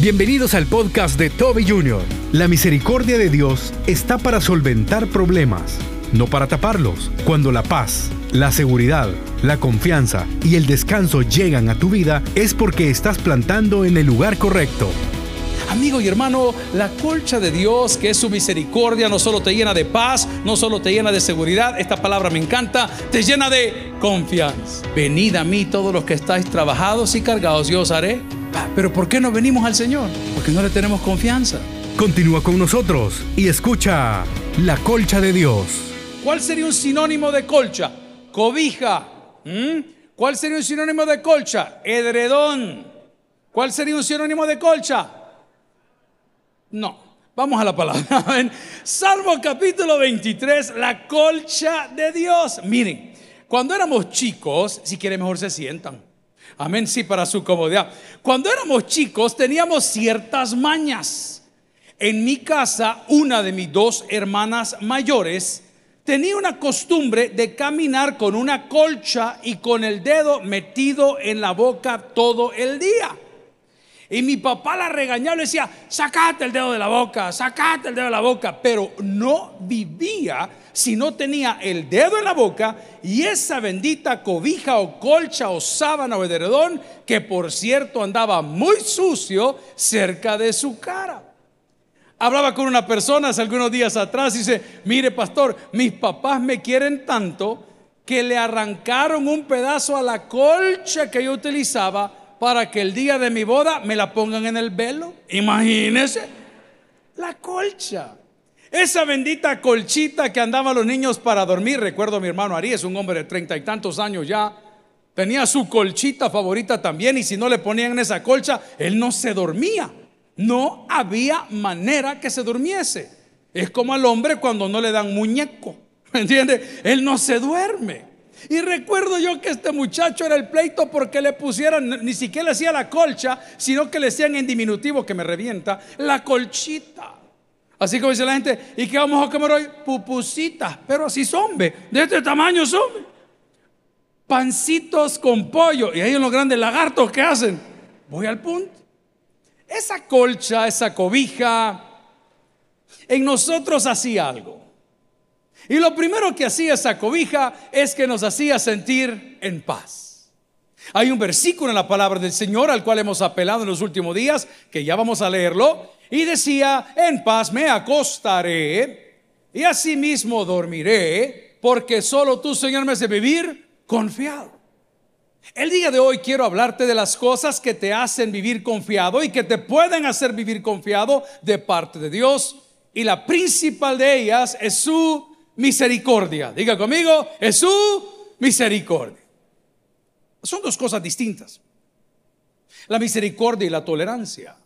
Bienvenidos al podcast de Toby Jr. La misericordia de Dios está para solventar problemas, no para taparlos. Cuando la paz, la seguridad, la confianza y el descanso llegan a tu vida es porque estás plantando en el lugar correcto. Amigo y hermano, la colcha de Dios, que es su misericordia, no solo te llena de paz, no solo te llena de seguridad, esta palabra me encanta, te llena de confianza. Venid a mí todos los que estáis trabajados y cargados, yo os haré. Pero ¿por qué no venimos al Señor? Porque no le tenemos confianza. Continúa con nosotros y escucha La colcha de Dios. ¿Cuál sería un sinónimo de colcha? Cobija. ¿Mm? ¿Cuál sería un sinónimo de colcha? Edredón. ¿Cuál sería un sinónimo de colcha? No. Vamos a la palabra. Salmo capítulo 23, la colcha de Dios. Miren, cuando éramos chicos, si quieren mejor se sientan. Amén, sí, para su comodidad. Cuando éramos chicos teníamos ciertas mañas. En mi casa, una de mis dos hermanas mayores tenía una costumbre de caminar con una colcha y con el dedo metido en la boca todo el día. Y mi papá la regañaba, le decía, sacate el dedo de la boca, sacate el dedo de la boca. Pero no vivía si no tenía el dedo en la boca y esa bendita cobija o colcha o sábana o edredón, que por cierto andaba muy sucio cerca de su cara. Hablaba con una persona hace algunos días atrás y dice, mire pastor, mis papás me quieren tanto que le arrancaron un pedazo a la colcha que yo utilizaba para que el día de mi boda me la pongan en el velo. Imagínense, la colcha. Esa bendita colchita que andaban los niños para dormir. Recuerdo a mi hermano Ari, es un hombre de treinta y tantos años ya. Tenía su colchita favorita también y si no le ponían en esa colcha, él no se dormía. No había manera que se durmiese. Es como al hombre cuando no le dan muñeco. ¿Me entiende? Él no se duerme. Y recuerdo yo que este muchacho era el pleito porque le pusieran, ni siquiera le hacía la colcha, sino que le decían en diminutivo que me revienta, la colchita. Así como dice la gente, ¿y qué vamos a comer hoy? Pupusitas, pero así son, de este tamaño son. Pancitos con pollo. Y en los grandes lagartos que hacen. Voy al punto. Esa colcha, esa cobija, en nosotros hacía algo. Y lo primero que hacía esa cobija es que nos hacía sentir en paz. Hay un versículo en la palabra del Señor al cual hemos apelado en los últimos días, que ya vamos a leerlo, y decía, en paz me acostaré y asimismo dormiré, porque solo tú, Señor, me hace vivir confiado. El día de hoy quiero hablarte de las cosas que te hacen vivir confiado y que te pueden hacer vivir confiado de parte de Dios. Y la principal de ellas es su misericordia. Diga conmigo, es su misericordia. Son dos cosas distintas. La misericordia y la tolerancia.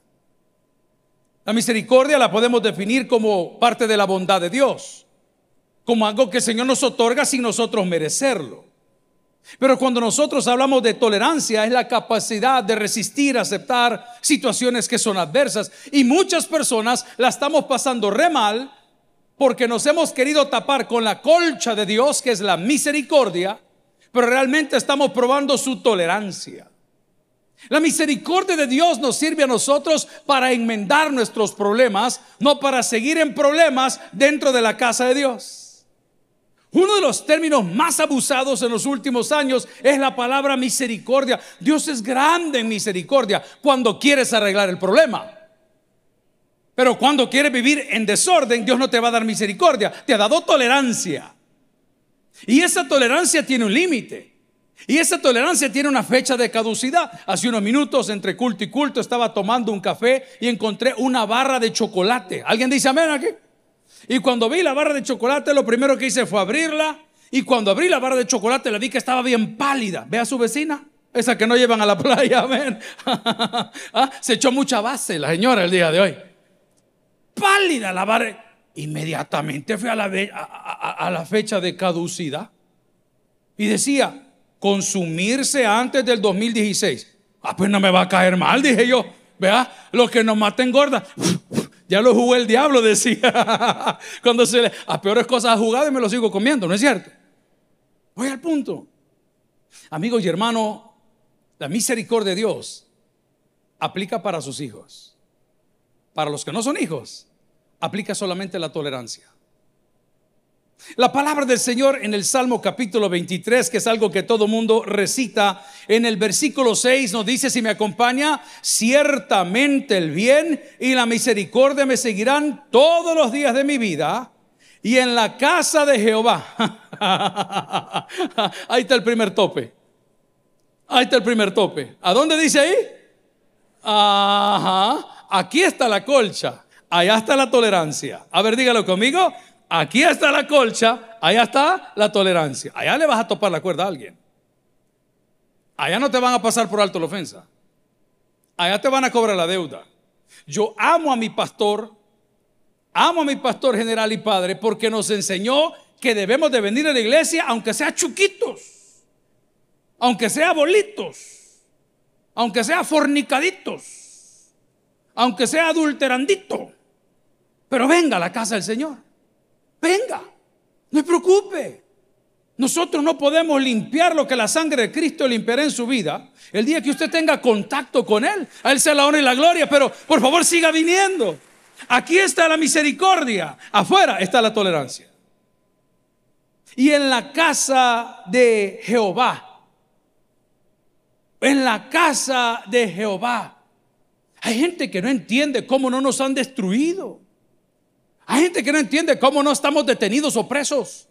La misericordia la podemos definir como parte de la bondad de Dios, como algo que el Señor nos otorga sin nosotros merecerlo. Pero cuando nosotros hablamos de tolerancia es la capacidad de resistir, aceptar situaciones que son adversas. Y muchas personas la estamos pasando re mal porque nos hemos querido tapar con la colcha de Dios, que es la misericordia, pero realmente estamos probando su tolerancia. La misericordia de Dios nos sirve a nosotros para enmendar nuestros problemas, no para seguir en problemas dentro de la casa de Dios. Uno de los términos más abusados en los últimos años es la palabra misericordia. Dios es grande en misericordia cuando quieres arreglar el problema. Pero cuando quieres vivir en desorden, Dios no te va a dar misericordia, te ha dado tolerancia. Y esa tolerancia tiene un límite. Y esa tolerancia tiene una fecha de caducidad. Hace unos minutos, entre culto y culto, estaba tomando un café y encontré una barra de chocolate. ¿Alguien dice amén aquí? Y cuando vi la barra de chocolate, lo primero que hice fue abrirla. Y cuando abrí la barra de chocolate, la vi que estaba bien pálida. Ve a su vecina, esa que no llevan a la playa, amén. Ah, Se echó mucha base la señora el día de hoy. Pálida la barra. Inmediatamente fui a la, fecha de caducidad. Y decía, consumirse antes del 2016. Ah, pues no me va a caer mal, dije yo. Vea, lo que nos mata engorda. Ya lo jugó el diablo, decía. Cuando se le, a peores cosas ha jugado y me lo sigo comiendo, ¿no es cierto? Voy al punto. Amigos y hermanos, la misericordia de Dios aplica para sus hijos. Para los que no son hijos, aplica solamente la tolerancia. La palabra del Señor en el Salmo capítulo 23, que es algo que todo mundo recita, en el versículo 6 nos dice, si me acompaña, ciertamente el bien y la misericordia me seguirán todos los días de mi vida. Y en la casa de Jehová, ahí está el primer tope. Ahí está el primer tope. ¿A dónde dice ahí? Ajá, aquí está la colcha, allá está la tolerancia. A ver, dígalo conmigo. Aquí está la colcha, allá está la tolerancia. Allá le vas a topar la cuerda a alguien. Allá no te van a pasar por alto la ofensa. Allá te van a cobrar la deuda. Yo amo a mi pastor, amo a mi pastor general y padre porque nos enseñó que debemos de venir a la iglesia aunque sea chuquitos, aunque sea bolitos, aunque sea fornicaditos, aunque sea adulterandito. Pero venga a la casa del Señor. Venga, no se preocupe. Nosotros no podemos limpiar lo que la sangre de Cristo limpiará en su vida. El día que usted tenga contacto con Él, a Él sea la honra y la gloria, pero por favor siga viniendo. Aquí está la misericordia, afuera está la tolerancia. Y en la casa de Jehová, en la casa de Jehová, hay gente que no entiende cómo no nos han destruido. Hay gente que no entiende cómo no estamos detenidos o presos.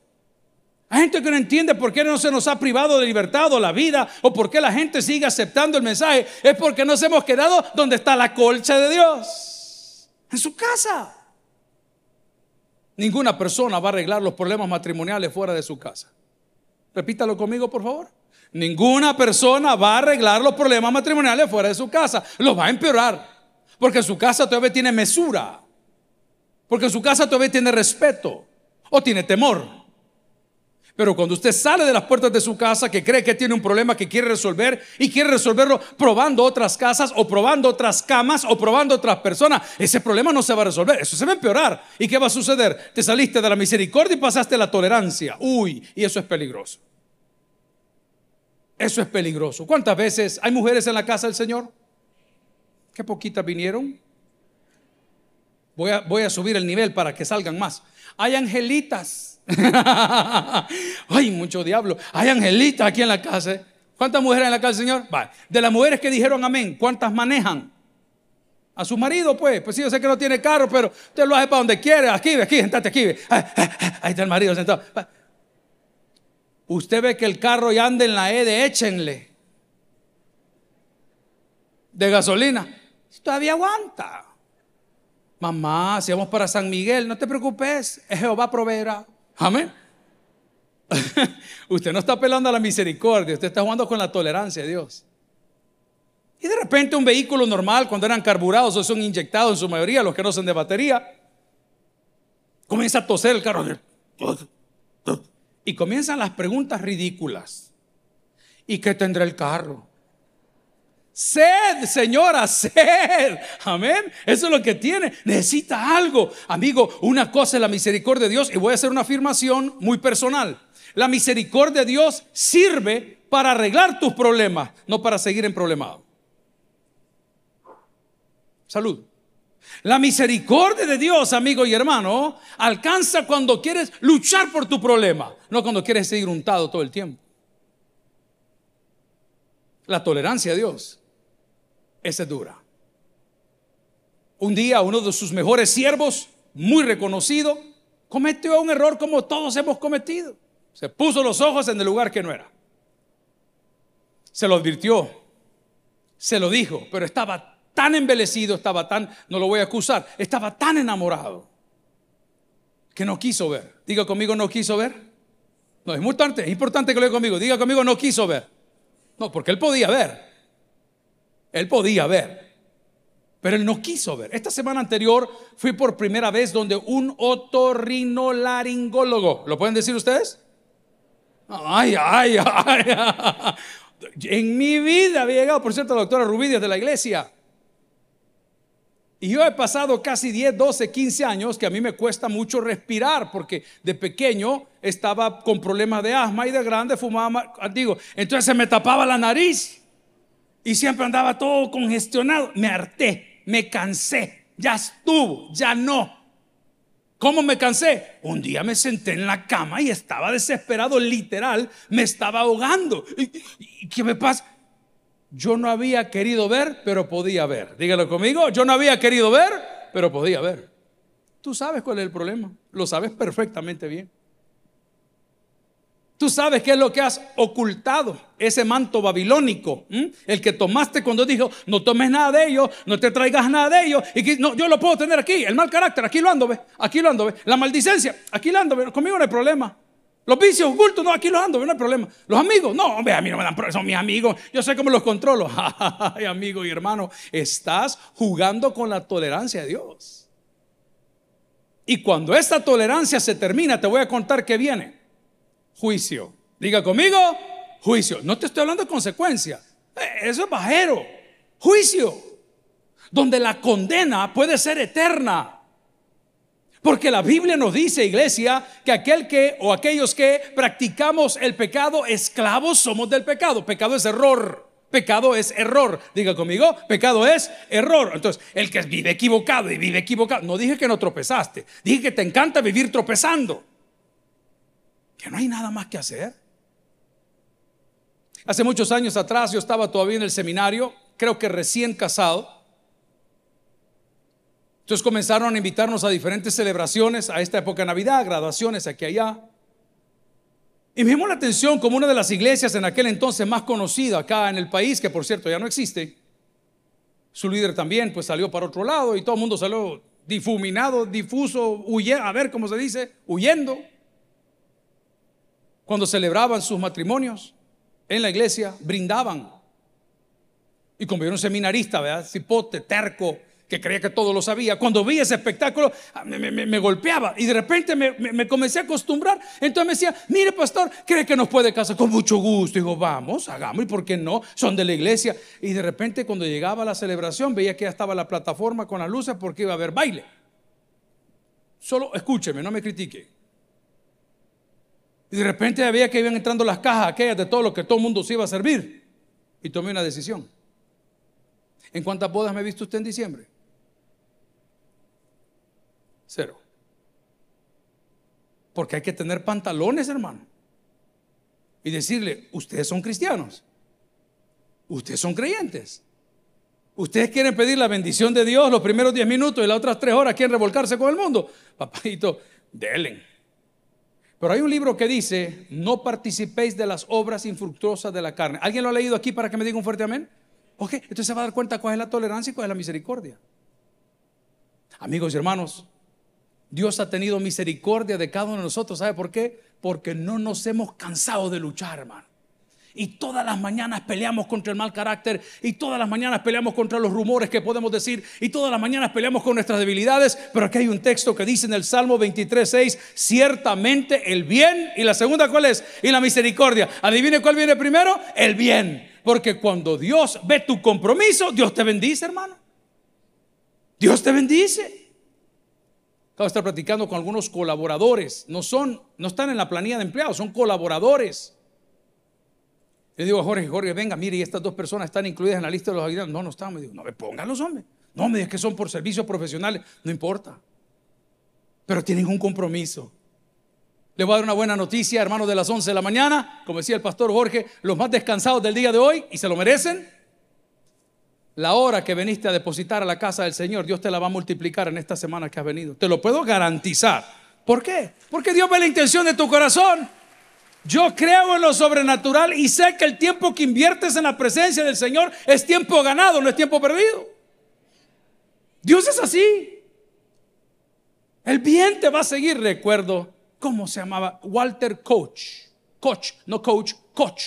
Hay gente que no entiende por qué no se nos ha privado de libertad o la vida o por qué la gente sigue aceptando el mensaje. Es porque nos hemos quedado donde está la colcha de Dios, en su casa. Ninguna persona va a arreglar los problemas matrimoniales fuera de su casa. Repítalo conmigo, por favor. Ninguna persona va a arreglar los problemas matrimoniales fuera de su casa. Los va a empeorar. Porque su casa todavía tiene mesura. Porque en su casa todavía tiene respeto o tiene temor. Pero cuando usted sale de las puertas de su casa que cree que tiene un problema que quiere resolver y quiere resolverlo probando otras casas o probando otras camas o probando otras personas, ese problema no se va a resolver, eso se va a empeorar. ¿Y qué va a suceder? Te saliste de la misericordia y pasaste a la tolerancia. Uy, y eso es peligroso. Eso es peligroso. ¿Cuántas veces hay mujeres en la casa del Señor? ¿Qué poquitas vinieron? Voy a, subir el nivel para que salgan más. Hay angelitas. Ay, mucho diablo. Hay angelitas aquí en la casa. ¿Cuántas mujeres en la casa, Señor? De las mujeres que dijeron amén, ¿cuántas manejan? A su marido, pues. Pues sí, yo sé que no tiene carro, pero usted lo hace para donde quiere. Aquí, aquí, sentate aquí. Ahí está el marido sentado. Usted ve que el carro ya anda en la E de échenle. De gasolina. Todavía aguanta. Mamá, si vamos para San Miguel, no te preocupes, Jehová proveerá. Amén. usted no está apelando a la misericordia, usted está jugando con la tolerancia de Dios. Y de repente un vehículo normal, cuando eran carburados o son inyectados en su mayoría, los que no son de batería, comienza a toser el carro. Y comienzan las preguntas ridículas. ¿Y qué tendrá el carro? Sed, señora, sed. Amén. Eso es lo que tiene. Necesita algo. Amigo, una cosa es la misericordia de Dios y voy a hacer una afirmación muy personal. La misericordia de Dios sirve para arreglar tus problemas, no para seguir en problemado. Salud. La misericordia de Dios, amigo y hermano, alcanza cuando quieres luchar por tu problema, no cuando quieres seguir untado todo el tiempo. La tolerancia de Dios esa es dura. Un día uno de sus mejores siervos, muy reconocido, cometió un error como todos hemos cometido. Se puso los ojos en el lugar que no era. Se lo advirtió, se lo dijo, pero estaba tan embelecido, estaba tan, no lo voy a acusar, estaba tan enamorado que no quiso ver. Diga conmigo, no quiso ver. No, es importante, es importante que lo diga conmigo. Diga conmigo, no quiso ver. No, porque él podía ver. Él podía ver, pero él no quiso ver. Esta semana anterior fui por primera vez donde un otorrinolaringólogo, ¿lo pueden decir ustedes? Ay, ay, ay. En mi vida había llegado, por cierto, la doctora Rubidias de la iglesia. Y yo he pasado casi 10, 12, 15 años que a mí me cuesta mucho respirar porque de pequeño estaba con problemas de asma y de grande fumaba, digo, entonces se me tapaba la nariz y siempre andaba todo congestionado. Me harté, me cansé. ya estuvo, ya no. ¿Cómo me cansé? Un día me senté en la cama y estaba desesperado, literal, me estaba ahogando. ¿Y, qué me pasa? Yo no había querido ver, pero podía ver. Dígalo conmigo, yo no había querido ver, pero podía ver. Tú sabes cuál es el problema, lo sabes perfectamente bien. Tú sabes qué es lo que has ocultado, ese manto babilónico, el que tomaste cuando dijo, no tomes nada de ellos, no te traigas nada de ellos, y que, no, yo lo puedo tener aquí, el mal carácter, aquí lo ando, ve, aquí lo ando, ve, la maldicencia, aquí lo ando, conmigo no hay problema. Los vicios ocultos, no, aquí los ando, no hay problema. Los amigos, no, hombre, a mí no me dan problema, son mis amigos, yo sé cómo los controlo. Ay, amigo y hermano, estás jugando con la tolerancia de Dios. Y cuando esta tolerancia se termina, te voy a contar qué viene juicio. Diga conmigo, juicio. No te estoy hablando de consecuencia. Eh, eso es bajero. Juicio. Donde la condena puede ser eterna. Porque la Biblia nos dice, iglesia, que aquel que o aquellos que practicamos el pecado, esclavos somos del pecado. Pecado es error. Pecado es error. Diga conmigo, pecado es error. Entonces, el que vive equivocado y vive equivocado, no dije que no tropezaste, dije que te encanta vivir tropezando no hay nada más que hacer. Hace muchos años atrás yo estaba todavía en el seminario, creo que recién casado. Entonces comenzaron a invitarnos a diferentes celebraciones, a esta época de Navidad, graduaciones aquí y allá. Y me llamó la atención como una de las iglesias en aquel entonces más conocida acá en el país, que por cierto ya no existe. Su líder también pues salió para otro lado y todo el mundo salió difuminado, difuso, huyendo, a ver cómo se dice, huyendo cuando celebraban sus matrimonios en la iglesia, brindaban. Y como yo era un seminarista, ¿verdad? Cipote, terco, que creía que todo lo sabía, cuando vi ese espectáculo ah, me, golpeaba y de repente me, comencé a acostumbrar. Entonces me decía, mire pastor, ¿cree que nos puede casar? Con mucho gusto. Digo, vamos, hagamos, ¿y por qué no? Son de la iglesia. Y de repente cuando llegaba la celebración veía que ya estaba la plataforma con las luces porque iba a haber baile. Solo escúcheme, no me critique. Y de repente había que iban entrando las cajas aquellas de todo lo que todo el mundo se iba a servir. Y tomé una decisión. ¿En cuántas bodas me ha visto usted en diciembre? Cero. Porque hay que tener pantalones, hermano. Y decirle, ustedes son cristianos. Ustedes son creyentes. Ustedes quieren pedir la bendición de Dios los primeros 10 minutos y las otras 3 horas quieren revolcarse con el mundo. Papito, delen. Pero hay un libro que dice, no participéis de las obras infructuosas de la carne. ¿Alguien lo ha leído aquí para que me diga un fuerte amén? Ok, entonces se va a dar cuenta cuál es la tolerancia y cuál es la misericordia. Amigos y hermanos, Dios ha tenido misericordia de cada uno de nosotros. ¿Sabe por qué? Porque no nos hemos cansado de luchar, hermano y todas las mañanas peleamos contra el mal carácter y todas las mañanas peleamos contra los rumores que podemos decir y todas las mañanas peleamos con nuestras debilidades, pero aquí hay un texto que dice en el Salmo 23:6, ciertamente el bien y la segunda cuál es? Y la misericordia. Adivine cuál viene primero? El bien, porque cuando Dios ve tu compromiso, Dios te bendice, hermano. Dios te bendice. Acabo de estar platicando con algunos colaboradores, no son no están en la planilla de empleados, son colaboradores. Le digo a Jorge, Jorge, venga, mire, y estas dos personas están incluidas en la lista de los ayudantes. No, no están. Me digo, no, me pongan los hombres. No, me digas que son por servicios profesionales. No importa. Pero tienen un compromiso. Le voy a dar una buena noticia, hermanos, de las 11 de la mañana. Como decía el pastor Jorge, los más descansados del día de hoy, y se lo merecen. La hora que veniste a depositar a la casa del Señor, Dios te la va a multiplicar en esta semana que has venido. Te lo puedo garantizar. ¿Por qué? Porque Dios ve la intención de tu corazón. Yo creo en lo sobrenatural y sé que el tiempo que inviertes en la presencia del Señor es tiempo ganado, no es tiempo perdido. Dios es así. El bien te va a seguir, recuerdo, ¿cómo se llamaba? Walter Coach. Coach, no coach, coach.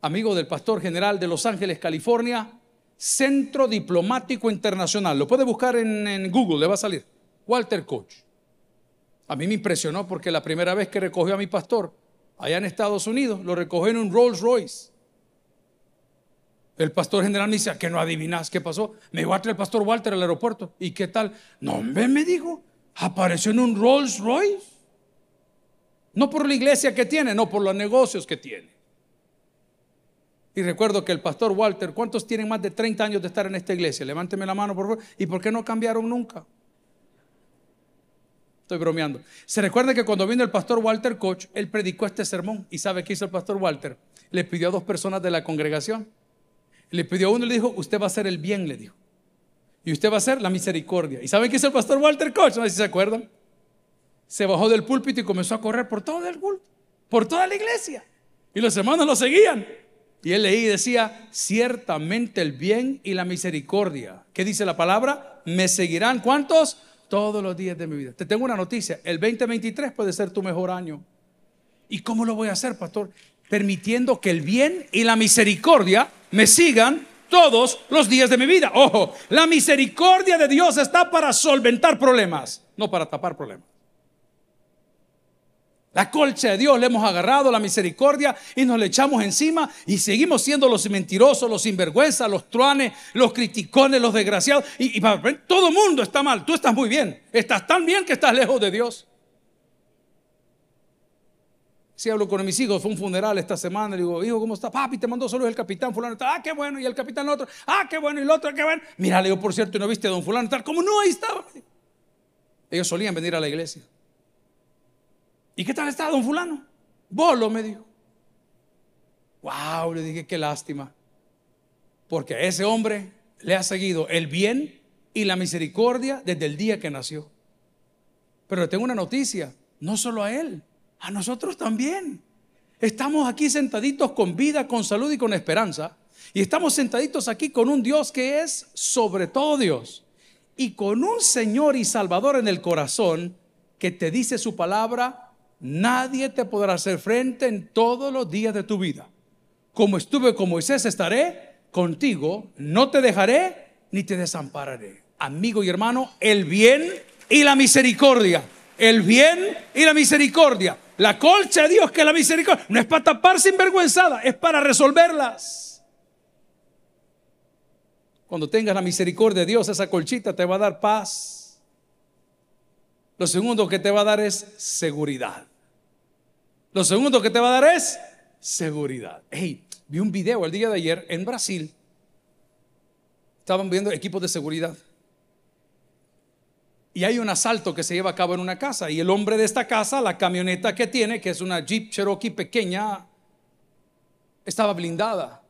Amigo del pastor general de Los Ángeles, California, Centro Diplomático Internacional. Lo puede buscar en, Google, le va a salir. Walter Coach. A mí me impresionó porque la primera vez que recogió a mi pastor, allá en Estados Unidos, lo recogió en un Rolls Royce. El pastor general me dice, que no adivinas qué pasó? Me va a traer el pastor Walter al aeropuerto. ¿Y qué tal? No, me, me dijo, apareció en un Rolls Royce. No por la iglesia que tiene, no por los negocios que tiene. Y recuerdo que el pastor Walter, ¿cuántos tienen más de 30 años de estar en esta iglesia? Levánteme la mano, por favor. ¿Y por qué no cambiaron nunca? Estoy bromeando. Se recuerda que cuando vino el pastor Walter Koch, él predicó este sermón. ¿Y sabe qué hizo el pastor Walter? Le pidió a dos personas de la congregación. Le pidió a uno y le dijo, usted va a hacer el bien, le dijo. Y usted va a hacer la misericordia. ¿Y saben qué hizo el pastor Walter Koch? No sé si se acuerdan. Se bajó del púlpito y comenzó a correr por todo el culto, por toda la iglesia. Y los hermanos lo seguían. Y él leía y decía, ciertamente el bien y la misericordia. ¿Qué dice la palabra? Me seguirán. ¿Cuántos? Todos los días de mi vida. Te tengo una noticia. El 2023 puede ser tu mejor año. ¿Y cómo lo voy a hacer, pastor? Permitiendo que el bien y la misericordia me sigan todos los días de mi vida. Ojo, la misericordia de Dios está para solventar problemas, no para tapar problemas. La colcha de Dios le hemos agarrado, la misericordia, y nos le echamos encima y seguimos siendo los mentirosos, los sinvergüenzas, los truanes, los criticones, los desgraciados. Y, todo el mundo está mal. Tú estás muy bien. Estás tan bien que estás lejos de Dios. Si hablo con mis hijos, fue un funeral esta semana, le digo, hijo, ¿cómo está? Papi, te mandó solo el capitán fulano, ah, qué bueno, y el capitán otro, ah, qué bueno, y el otro, qué bueno. Mira, le digo, por cierto, ¿no viste a don fulano tal? ¿Cómo no? Ahí estaba. Ellos solían venir a la iglesia. ¿Y qué tal está don fulano? Bolo, me dijo. Wow, le dije, qué lástima. Porque a ese hombre le ha seguido el bien y la misericordia desde el día que nació. Pero tengo una noticia, no solo a él, a nosotros también. Estamos aquí sentaditos con vida, con salud y con esperanza. Y estamos sentaditos aquí con un Dios que es sobre todo Dios. Y con un Señor y Salvador en el corazón que te dice su palabra, Nadie te podrá hacer frente en todos los días de tu vida. Como estuve con Moisés, estaré contigo, no te dejaré ni te desampararé. Amigo y hermano, el bien y la misericordia. El bien y la misericordia. La colcha de Dios que la misericordia. No es para tapar sinvergüenzada, es para resolverlas. Cuando tengas la misericordia de Dios, esa colchita te va a dar paz. Lo segundo que te va a dar es seguridad. Lo segundo que te va a dar es seguridad. Hey, vi un video el día de ayer en Brasil. Estaban viendo equipos de seguridad. Y hay un asalto que se lleva a cabo en una casa. Y el hombre de esta casa, la camioneta que tiene, que es una Jeep Cherokee pequeña, estaba blindada.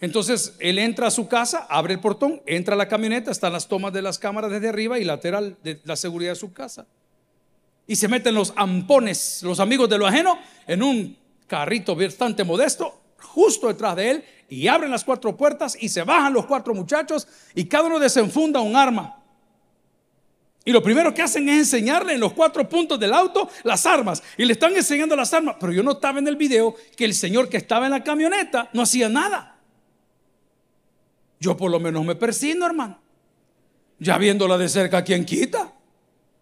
Entonces él entra a su casa, abre el portón, entra a la camioneta, están las tomas de las cámaras desde arriba y lateral de la seguridad de su casa y se meten los ampones, los amigos de lo ajeno, en un carrito bastante modesto, justo detrás de él, y abren las cuatro puertas y se bajan los cuatro muchachos y cada uno desenfunda un arma. Y lo primero que hacen es enseñarle en los cuatro puntos del auto las armas. Y le están enseñando las armas. Pero yo notaba en el video que el señor que estaba en la camioneta no hacía nada. Yo por lo menos me persino, hermano. Ya viéndola de cerca, ¿quién quita?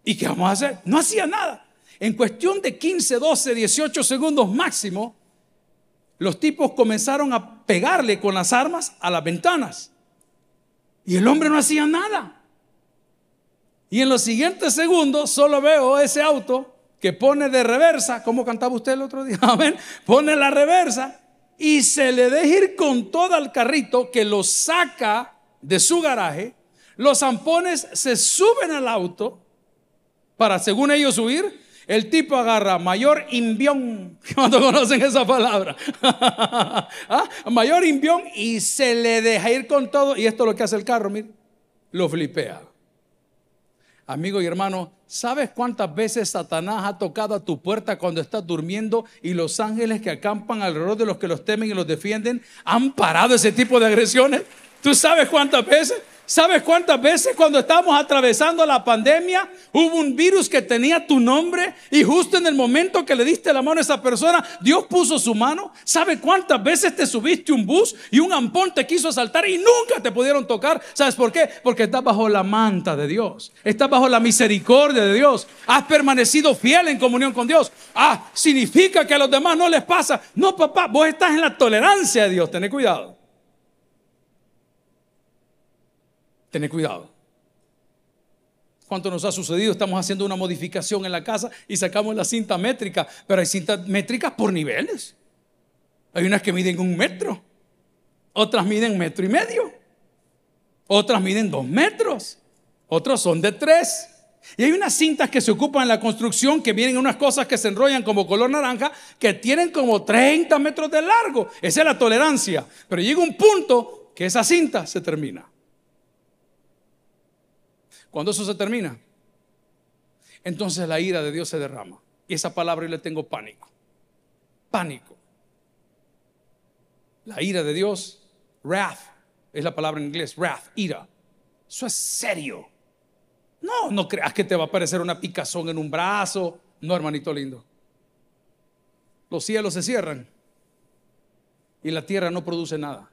¿Y qué vamos a hacer? No hacía nada. En cuestión de 15, 12, 18 segundos máximo, los tipos comenzaron a pegarle con las armas a las ventanas. Y el hombre no hacía nada. Y en los siguientes segundos solo veo ese auto que pone de reversa, como cantaba usted el otro día, amén, pone la reversa y se le deja ir con todo al carrito que lo saca de su garaje. Los zampones se suben al auto para, según ellos, huir, el tipo agarra mayor imbión, cuando conocen esa palabra, ¿Ah? mayor imbión y se le deja ir con todo. Y esto es lo que hace el carro, mire, lo flipea. Amigo y hermano, ¿sabes cuántas veces Satanás ha tocado a tu puerta cuando estás durmiendo y los ángeles que acampan alrededor de los que los temen y los defienden han parado ese tipo de agresiones? ¿Tú sabes cuántas veces? ¿Sabes cuántas veces cuando estábamos atravesando la pandemia hubo un virus que tenía tu nombre y justo en el momento que le diste la mano a esa persona, Dios puso su mano? ¿Sabes cuántas veces te subiste un bus y un ampón te quiso asaltar y nunca te pudieron tocar? ¿Sabes por qué? Porque estás bajo la manta de Dios, estás bajo la misericordia de Dios, has permanecido fiel en comunión con Dios. Ah, significa que a los demás no les pasa. No, papá, vos estás en la tolerancia de Dios, ten cuidado. Tener cuidado. ¿Cuánto nos ha sucedido? Estamos haciendo una modificación en la casa y sacamos la cinta métrica, pero hay cintas métricas por niveles. Hay unas que miden un metro, otras miden metro y medio, otras miden dos metros, otros son de tres. Y hay unas cintas que se ocupan en la construcción que vienen unas cosas que se enrollan como color naranja que tienen como 30 metros de largo. Esa es la tolerancia. Pero llega un punto que esa cinta se termina. Cuando eso se termina, entonces la ira de Dios se derrama. Y esa palabra yo le tengo pánico. Pánico. La ira de Dios, wrath, es la palabra en inglés, wrath, ira. Eso es serio. No, no creas que te va a aparecer una picazón en un brazo. No, hermanito lindo. Los cielos se cierran y la tierra no produce nada.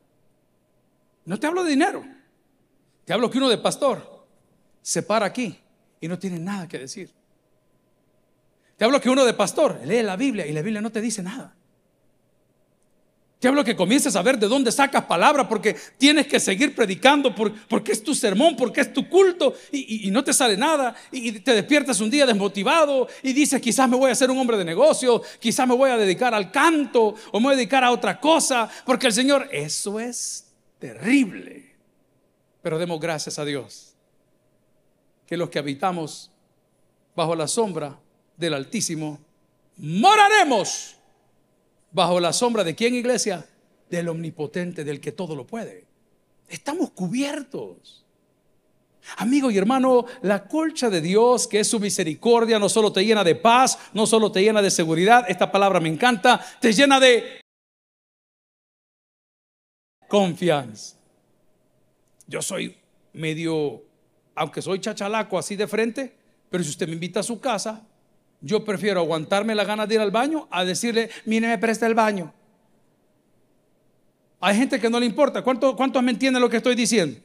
No te hablo de dinero. Te hablo que uno de pastor se para aquí y no tiene nada que decir. Te hablo que uno de pastor lee la Biblia y la Biblia no te dice nada. Te hablo que comiences a ver de dónde sacas palabra porque tienes que seguir predicando porque es tu sermón, porque es tu culto y, no te sale nada y te despiertas un día desmotivado y dices quizás me voy a ser un hombre de negocio, quizás me voy a dedicar al canto o me voy a dedicar a otra cosa porque el Señor, eso es terrible. Pero demos gracias a Dios que los que habitamos bajo la sombra del Altísimo moraremos bajo la sombra de quién, iglesia? Del omnipotente, del que todo lo puede. Estamos cubiertos. Amigo y hermano, la colcha de Dios, que es su misericordia, no solo te llena de paz, no solo te llena de seguridad, esta palabra me encanta, te llena de confianza. Yo soy medio, aunque soy chachalaco así de frente, pero si usted me invita a su casa, yo prefiero aguantarme la ganas de ir al baño a decirle, mire, me presta el baño. Hay gente que no le importa. ¿Cuántos, me entienden lo que estoy diciendo?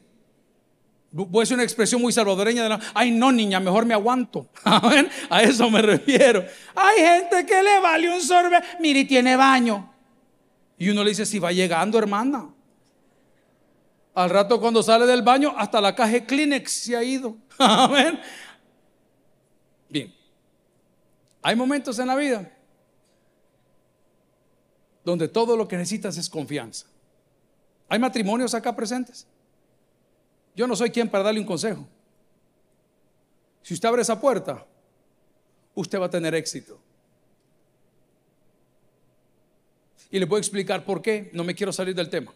Voy a decir una expresión muy salvadoreña de ay no niña, mejor me aguanto. A eso me refiero. Hay gente que le vale un sorbe, mire, tiene baño. Y uno le dice, si va llegando, hermana. Al rato cuando sale del baño, hasta la caja de Kleenex se ha ido. Amén. Bien. Hay momentos en la vida donde todo lo que necesitas es confianza. ¿Hay matrimonios acá presentes? Yo no soy quien para darle un consejo. Si usted abre esa puerta, usted va a tener éxito. Y le voy a explicar por qué. No me quiero salir del tema.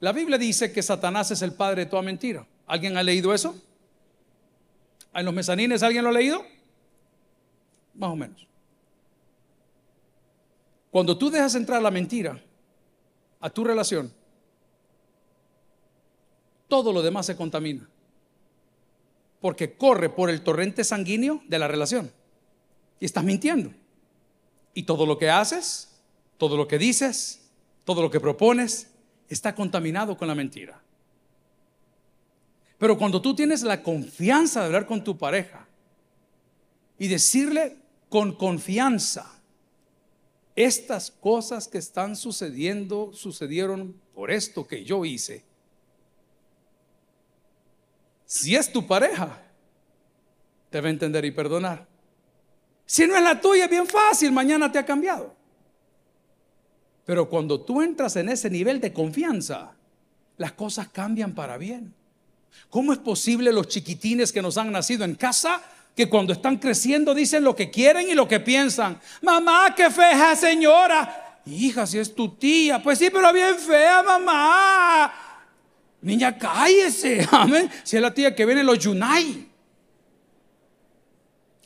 La Biblia dice que Satanás es el padre de toda mentira. ¿Alguien ha leído eso? ¿En los mezanines alguien lo ha leído? Más o menos. Cuando tú dejas entrar la mentira a tu relación, todo lo demás se contamina. Porque corre por el torrente sanguíneo de la relación. Y estás mintiendo. Y todo lo que haces, todo lo que dices, todo lo que propones, está contaminado con la mentira. Pero cuando tú tienes la confianza de hablar con tu pareja y decirle con confianza, estas cosas que están sucediendo sucedieron por esto que yo hice. Si es tu pareja, te va a entender y perdonar. Si no es la tuya, bien fácil, mañana te ha cambiado. Pero cuando tú entras en ese nivel de confianza, las cosas cambian para bien. ¿Cómo es posible los chiquitines que nos han nacido en casa que cuando están creciendo dicen lo que quieren y lo que piensan. Mamá, qué fea señora. Hija, si es tu tía. Pues sí, pero bien fea, mamá. Niña, cállese. Amén. Si es la tía que viene los Yunai.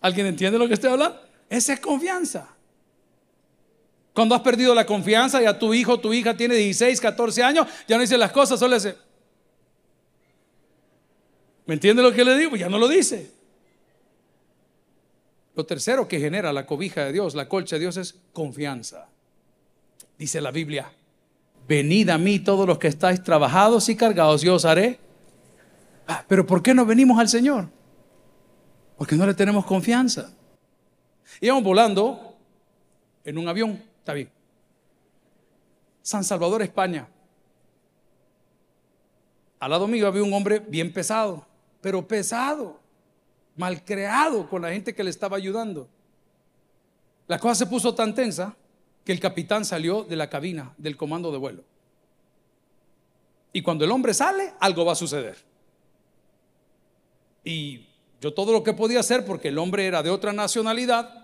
¿Alguien entiende lo que estoy hablando? Esa es confianza. Cuando has perdido la confianza y a tu hijo, tu hija tiene 16, 14 años, ya no dice las cosas, solo dice. ¿Me entiende lo que le digo? Ya no lo dice. Lo tercero que genera la cobija de Dios, la colcha de Dios es confianza. Dice la Biblia, venid a mí todos los que estáis trabajados y cargados, yo os haré. Ah, pero ¿por qué no venimos al Señor? Porque no le tenemos confianza. Íbamos volando en un avión, está bien. San Salvador, España. Al lado mío había un hombre bien pesado, pero pesado malcreado con la gente que le estaba ayudando. La cosa se puso tan tensa que el capitán salió de la cabina del comando de vuelo. Y cuando el hombre sale, algo va a suceder. Y yo todo lo que podía hacer, porque el hombre era de otra nacionalidad,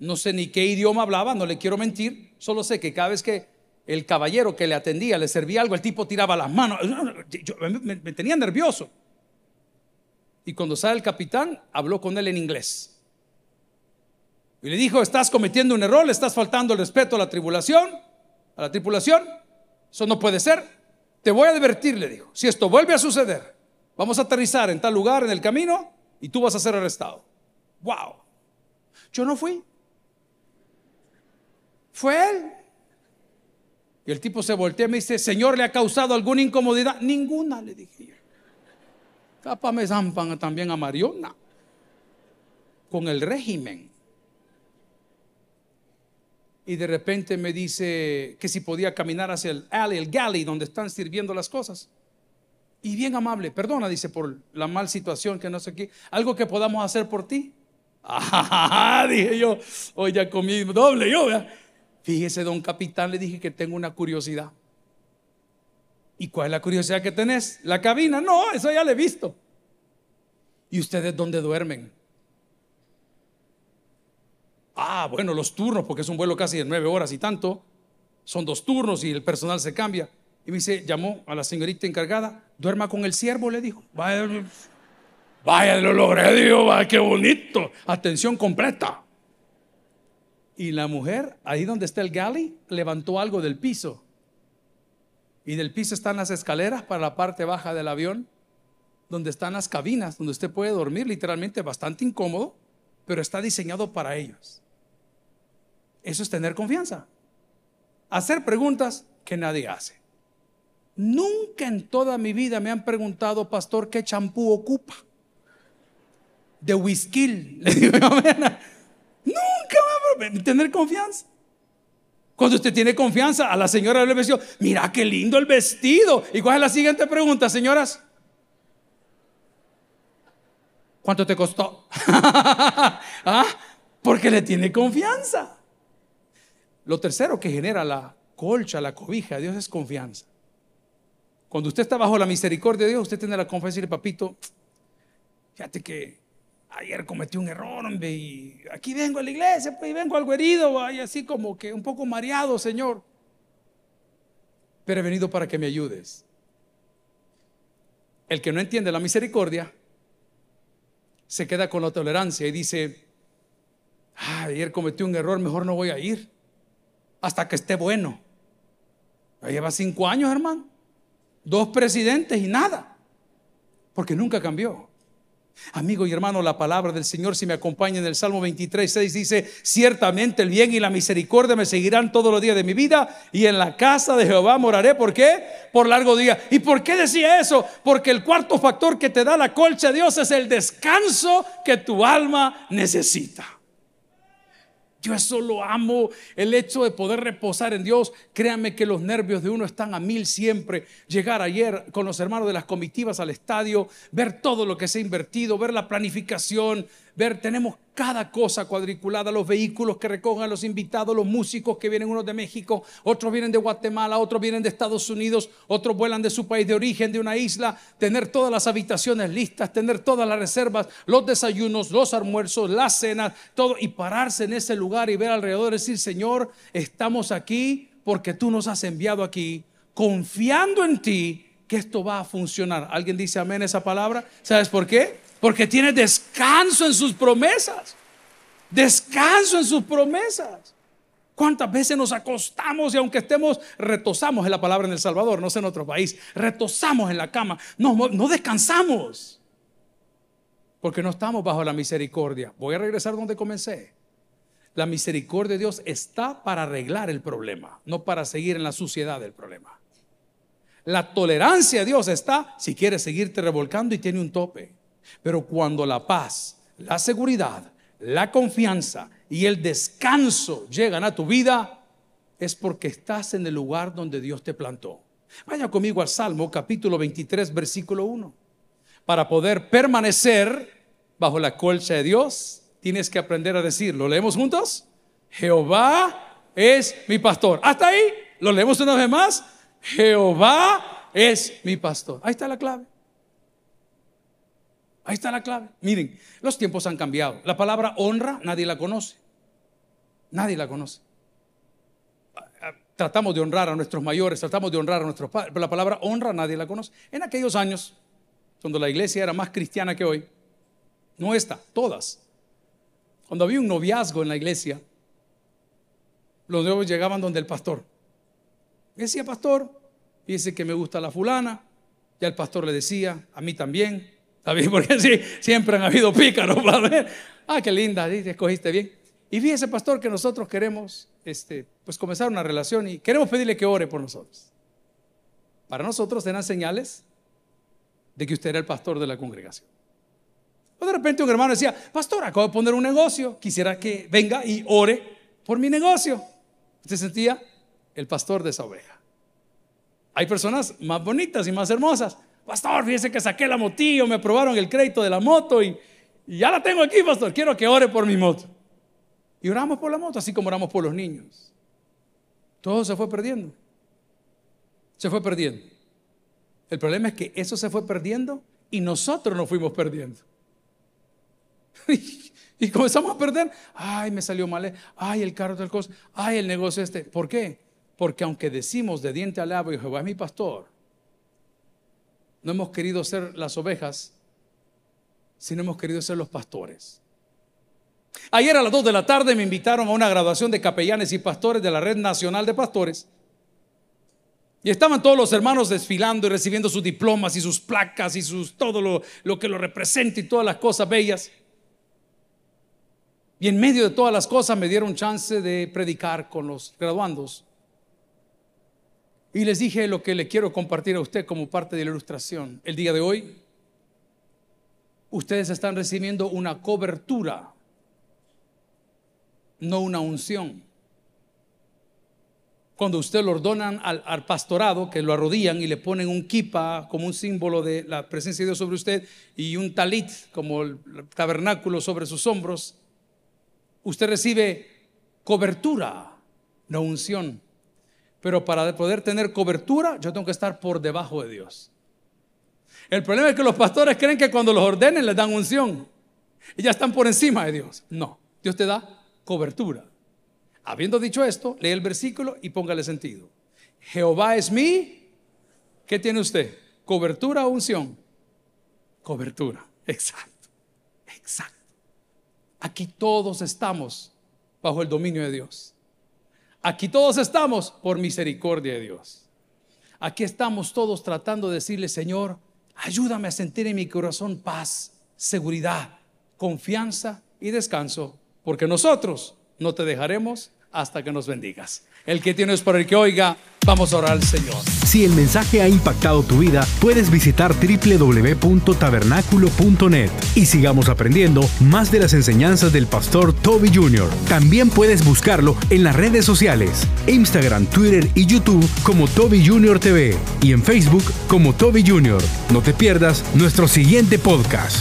no sé ni qué idioma hablaba, no le quiero mentir, solo sé que cada vez que el caballero que le atendía le servía algo, el tipo tiraba las manos, me, tenía nervioso. Y cuando sale el capitán, habló con él en inglés. Y le dijo, estás cometiendo un error, le estás faltando el respeto a la tribulación, a la tripulación. Eso no puede ser. Te voy a advertir, le dijo, si esto vuelve a suceder, vamos a aterrizar en tal lugar en el camino y tú vas a ser arrestado. Wow. Yo no fui. Fue él. Y el tipo se voltea y me dice, Señor, ¿le ha causado alguna incomodidad? Ninguna, le dije yo. Capaz me zampan también a Mariona con el régimen y de repente me dice que si podía caminar hacia el alley, el galley, donde están sirviendo las cosas. Y bien amable, perdona, dice, por la mal situación que no sé qué, algo que podamos hacer por ti. Ah, dije yo, hoy ya comí doble yo, Fíjese, don capitán, le dije que tengo una curiosidad. ¿Y cuál es la curiosidad que tenés? La cabina, no, eso ya le he visto. ¿Y ustedes dónde duermen? Ah, bueno, los turnos, porque es un vuelo casi de nueve horas y tanto. Son dos turnos y el personal se cambia. Y me dice, llamó a la señorita encargada, duerma con el siervo, le dijo. Vaya, vaya, lo logré, digo, vaya, qué bonito. Atención completa. Y la mujer, ahí donde está el galley, levantó algo del piso. Y del piso están las escaleras para la parte baja del avión, donde están las cabinas, donde usted puede dormir literalmente bastante incómodo, pero está diseñado para ellos. Eso es tener confianza. Hacer preguntas que nadie hace. Nunca en toda mi vida me han preguntado, pastor, ¿qué champú ocupa? De whisky. Le digo, tener confianza. Cuando usted tiene confianza, a la señora le dice, mira qué lindo el vestido. ¿Y cuál es la siguiente pregunta, señoras? ¿Cuánto te costó? ¿Ah? Porque le tiene confianza. Lo tercero que genera la colcha, la cobija de Dios es confianza. Cuando usted está bajo la misericordia de Dios, usted tiene la confianza y dice, papito, fíjate que ayer cometí un error, hombre, y aquí vengo a la iglesia, pues, y vengo algo herido, y así como que un poco mareado, Señor. Pero he venido para que me ayudes. El que no entiende la misericordia se queda con la tolerancia y dice, ayer cometí un error, mejor no voy a ir hasta que esté bueno. Lleva cinco años, hermano. Dos presidentes y nada. Porque nunca cambió. Amigo y hermano, la palabra del Señor, si me acompaña en el Salmo 23, 6, dice, ciertamente el bien y la misericordia me seguirán todos los días de mi vida y en la casa de Jehová moraré. ¿Por qué? Por largo día. ¿Y por qué decía eso? Porque el cuarto factor que te da la colcha de Dios es el descanso que tu alma necesita. Yo eso lo amo, el hecho de poder reposar en Dios. Créanme que los nervios de uno están a mil siempre. Llegar ayer con los hermanos de las comitivas al estadio, ver todo lo que se ha invertido, ver la planificación, ver, tenemos cada cosa cuadriculada, los vehículos que recogen los invitados, los músicos que vienen unos de México, otros vienen de Guatemala, otros vienen de Estados Unidos, otros vuelan de su país de origen, de una isla, tener todas las habitaciones listas, tener todas las reservas, los desayunos, los almuerzos, las cenas, todo, y pararse en ese lugar y ver alrededor y decir, Señor, estamos aquí porque tú nos has enviado aquí, confiando en ti que esto va a funcionar. ¿Alguien dice amén esa palabra? ¿Sabes por qué? Porque tiene descanso en sus promesas. Descanso en sus promesas. ¿Cuántas veces nos acostamos y aunque estemos, retosamos en la palabra en El Salvador, no sé en otro país, retosamos en la cama, no, no descansamos? Porque no estamos bajo la misericordia. Voy a regresar donde comencé. La misericordia de Dios está para arreglar el problema, no para seguir en la suciedad del problema. La tolerancia de Dios está si quieres seguirte revolcando y tiene un tope. Pero cuando la paz, la seguridad, la confianza y el descanso llegan a tu vida, es porque estás en el lugar donde Dios te plantó. Vaya conmigo al Salmo capítulo 23, versículo 1. Para poder permanecer bajo la colcha de Dios, tienes que aprender a decirlo. ¿Leemos juntos? Jehová es mi pastor. Hasta ahí, lo leemos una vez más. Jehová es mi pastor. Ahí está la clave. Ahí está la clave. Miren, los tiempos han cambiado. La palabra honra nadie la conoce. Nadie la conoce. Tratamos de honrar a nuestros mayores, tratamos de honrar a nuestros padres, pero la palabra honra nadie la conoce. En aquellos años, cuando la iglesia era más cristiana que hoy, no esta, todas. Cuando había un noviazgo en la iglesia, los nuevos llegaban donde el pastor. Y decía, pastor, dice que me gusta la fulana. Ya el pastor le decía, a mí también. Porque sí, siempre han habido pícaros. Ah, qué linda, escogiste bien. Y fíjese, pastor, que nosotros queremos este, pues comenzar una relación y queremos pedirle que ore por nosotros. Para nosotros eran señales de que usted era el pastor de la congregación. O de repente un hermano decía, pastor, acabo de poner un negocio, quisiera que venga y ore por mi negocio. Usted sentía el pastor de esa oveja. Hay personas más bonitas y más hermosas pastor, fíjese que saqué la motillo, me aprobaron el crédito de la moto y, ya la tengo aquí, pastor, quiero que ore por mi moto. Y oramos por la moto, así como oramos por los niños. Todo se fue perdiendo. Se fue perdiendo. El problema es que eso se fue perdiendo y nosotros nos fuimos perdiendo. y comenzamos a perder. Ay, me salió mal. Ay, el carro del cosa. Ay, el negocio este. ¿Por qué? Porque aunque decimos de diente al y Jehová es mi pastor, no hemos querido ser las ovejas, sino hemos querido ser los pastores. Ayer a las 2 de la tarde me invitaron a una graduación de capellanes y pastores de la Red Nacional de Pastores. Y estaban todos los hermanos desfilando y recibiendo sus diplomas y sus placas y sus, todo lo, lo que lo representa y todas las cosas bellas. Y en medio de todas las cosas me dieron chance de predicar con los graduandos. Y les dije lo que le quiero compartir a usted como parte de la ilustración. El día de hoy, ustedes están recibiendo una cobertura, no una unción. Cuando usted lo ordonan al, pastorado, que lo arrodillan y le ponen un kipa como un símbolo de la presencia de Dios sobre usted y un talit como el tabernáculo sobre sus hombros, usted recibe cobertura, no unción. Pero para poder tener cobertura, yo tengo que estar por debajo de Dios. El problema es que los pastores creen que cuando los ordenen les dan unción. Y ya están por encima de Dios. No, Dios te da cobertura. Habiendo dicho esto, lee el versículo y póngale sentido. Jehová es mi, ¿qué tiene usted? ¿Cobertura o unción? Cobertura, exacto, exacto. Aquí todos estamos bajo el dominio de Dios. Aquí todos estamos por misericordia de Dios. Aquí estamos todos tratando de decirle, Señor, ayúdame a sentir en mi corazón paz, seguridad, confianza y descanso, porque nosotros no te dejaremos hasta que nos bendigas. El que tienes por el que oiga, vamos a orar al Señor. Si el mensaje ha impactado tu vida, puedes visitar www.tabernaculo.net y sigamos aprendiendo más de las enseñanzas del pastor Toby Jr. También puedes buscarlo en las redes sociales, Instagram, Twitter y YouTube como Toby Jr. TV y en Facebook como Toby Jr. No te pierdas nuestro siguiente podcast.